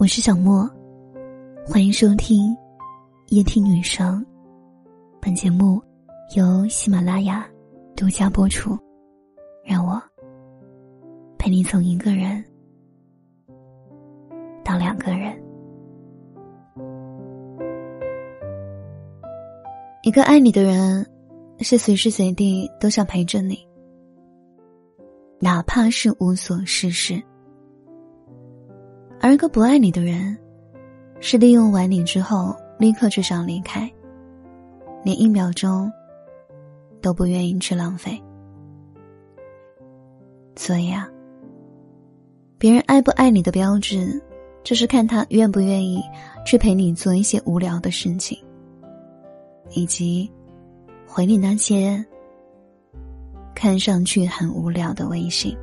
我是小莫，欢迎收听夜听女生。本节目由喜马拉雅独家播出。让我陪你从一个人到两个人。一个爱你的人，是随时随地都想陪着你，哪怕是无所事事。而一个不爱你的人，是利用完你之后立刻就想离开，连一秒钟都不愿意去浪费。所以啊，别人爱不爱你的标志，就是看他愿不愿意去陪你做一些无聊的事情，以及回你那些看上去很无聊的微信。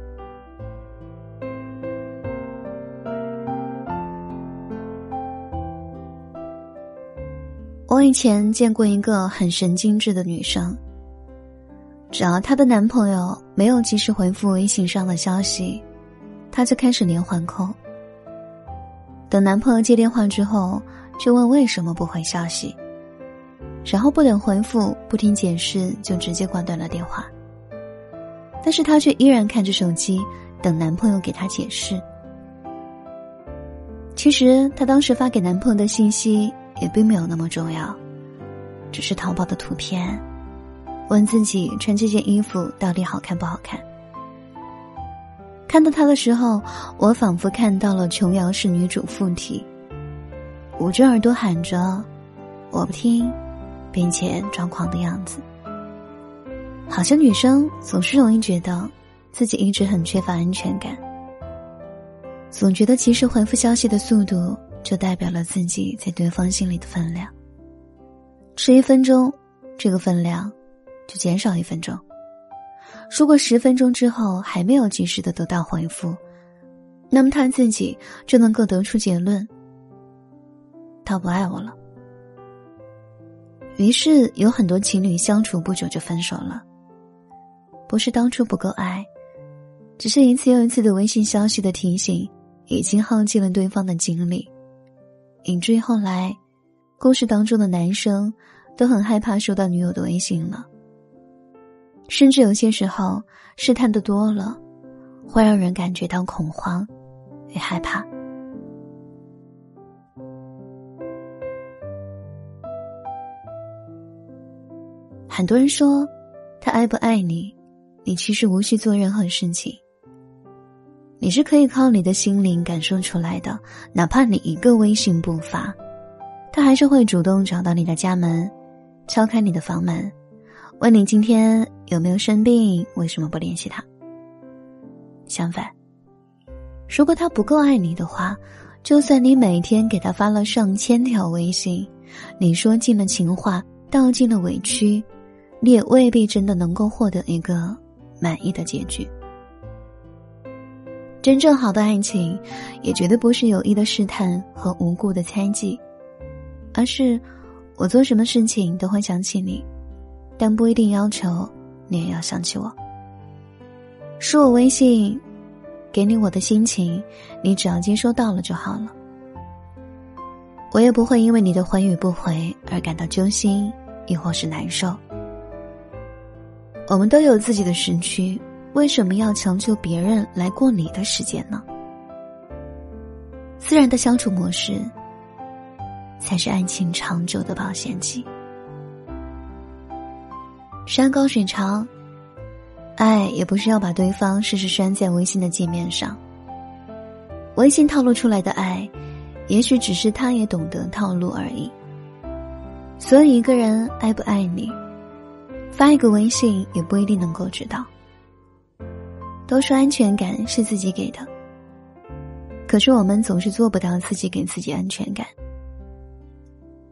我以前见过一个很神经质的女生，只要她的男朋友没有及时回复微信上的消息，她就开始连环扣。等男朋友接电话之后，就问为什么不回消息，然后不等回复、不听解释就直接挂断了电话。但是她却依然看着手机，等男朋友给她解释。其实她当时发给男朋友的信息。也并没有那么重要，只是淘宝的图片，问自己穿这件衣服到底好看不好看。看到他的时候，我仿佛看到了琼瑶式女主附体，捂着耳朵喊着“我不听”，并且装狂的样子。好像女生总是容易觉得自己一直很缺乏安全感，总觉得及时回复消息的速度。就代表了自己在对方心里的分量。迟一分钟，这个分量就减少一分钟。如果十分钟之后还没有及时的得到回复，那么他自己就能够得出结论：他不爱我了。于是有很多情侣相处不久就分手了。不是当初不够爱，只是一次又一次的微信消息的提醒，已经耗尽了对方的精力。以至于后来，故事当中的男生都很害怕收到女友的微信了，甚至有些时候试探的多了，会让人感觉到恐慌与害怕。很多人说，他爱不爱你，你其实无需做任何事情。你是可以靠你的心灵感受出来的，哪怕你一个微信不发，他还是会主动找到你的家门，敲开你的房门，问你今天有没有生病，为什么不联系他。相反，如果他不够爱你的话，就算你每天给他发了上千条微信，你说尽了情话，道尽了委屈，你也未必真的能够获得一个满意的结局。真正好的爱情，也绝对不是有意的试探和无故的猜忌，而是我做什么事情都会想起你，但不一定要求你也要想起我。是我微信，给你我的心情，你只要接收到了就好了。我也不会因为你的回与不回而感到揪心，亦或是难受。我们都有自己的时区。为什么要强求别人来过你的时间呢？自然的相处模式，才是爱情长久的保鲜期。山高水长，爱也不是要把对方时时拴在微信的界面上。微信套路出来的爱，也许只是他也懂得套路而已。所以，一个人爱不爱你，发一个微信也不一定能够知道。都说安全感是自己给的，可是我们总是做不到自己给自己安全感。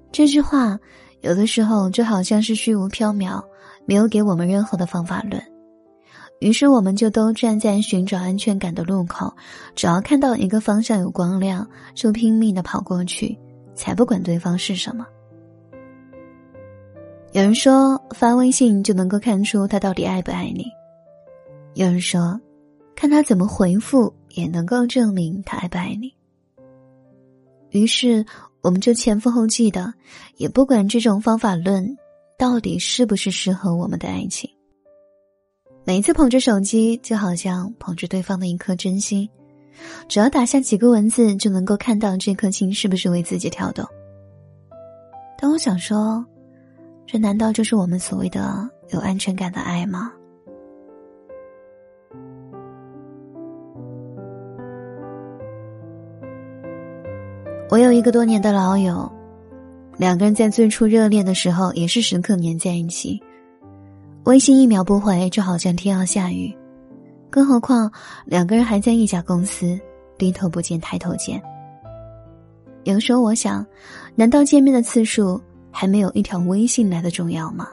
这句话有的时候就好像是虚无缥缈，没有给我们任何的方法论。于是我们就都站在寻找安全感的路口，只要看到一个方向有光亮，就拼命的跑过去，才不管对方是什么。有人说发微信就能够看出他到底爱不爱你，有人说。看他怎么回复，也能够证明他爱不爱你。于是我们就前赴后继的，也不管这种方法论到底是不是适合我们的爱情。每一次捧着手机，就好像捧着对方的一颗真心，只要打下几个文字，就能够看到这颗心是不是为自己跳动。但我想说，这难道就是我们所谓的有安全感的爱吗？我有一个多年的老友，两个人在最初热恋的时候也是时刻黏在一起，微信一秒不回就好像天要下雨，更何况两个人还在一家公司，低头不见抬头见。有时候我想，难道见面的次数还没有一条微信来的重要吗？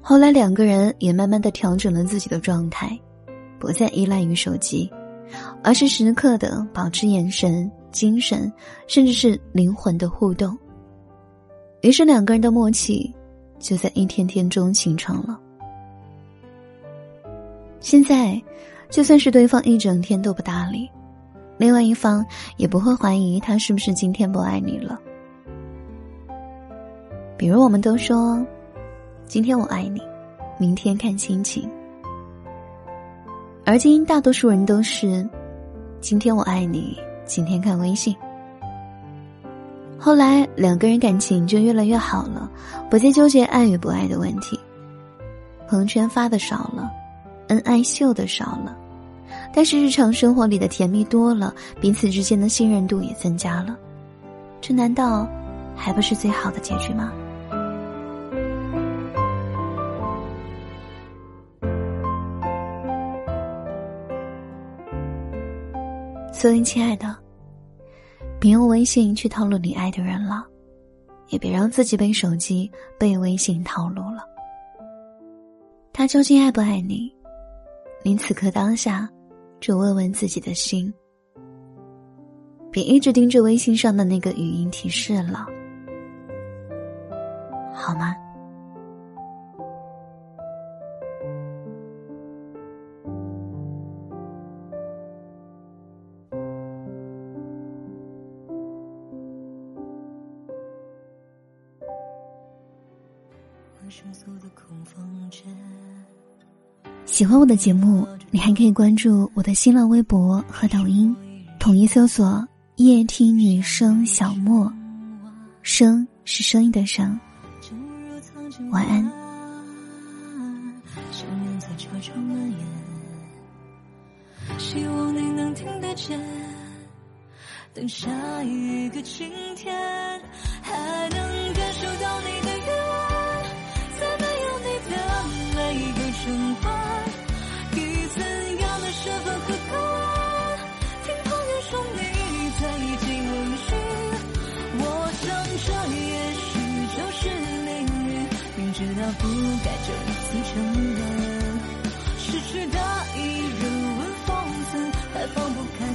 后来两个人也慢慢的调整了自己的状态，不再依赖于手机，而是时刻的保持眼神。精神，甚至是灵魂的互动。于是两个人的默契，就在一天天中形成了。现在，就算是对方一整天都不搭理，另外一方也不会怀疑他是不是今天不爱你了。比如，我们都说，今天我爱你，明天看心情。而今大多数人都是，今天我爱你。今天看微信，后来两个人感情就越来越好了，不再纠结爱与不爱的问题。朋友圈发的少了，恩爱秀的少了，但是日常生活里的甜蜜多了，彼此之间的信任度也增加了。这难道还不是最好的结局吗？所以，亲爱的，别用微信去套路你爱的人了，也别让自己被手机、被微信套路了。他究竟爱不爱你？你此刻当下，就问问自己的心。别一直盯着微信上的那个语音提示了，好吗？喜欢我的节目，你还可以关注我的新浪微博和抖音，统一搜索“夜听女生小莫”，声是声音的声。晚安。希望你能听得见，等下一个晴天，还能感受到你的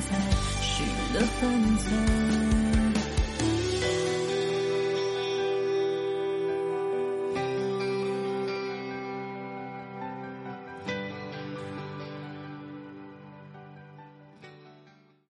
才失了分寸。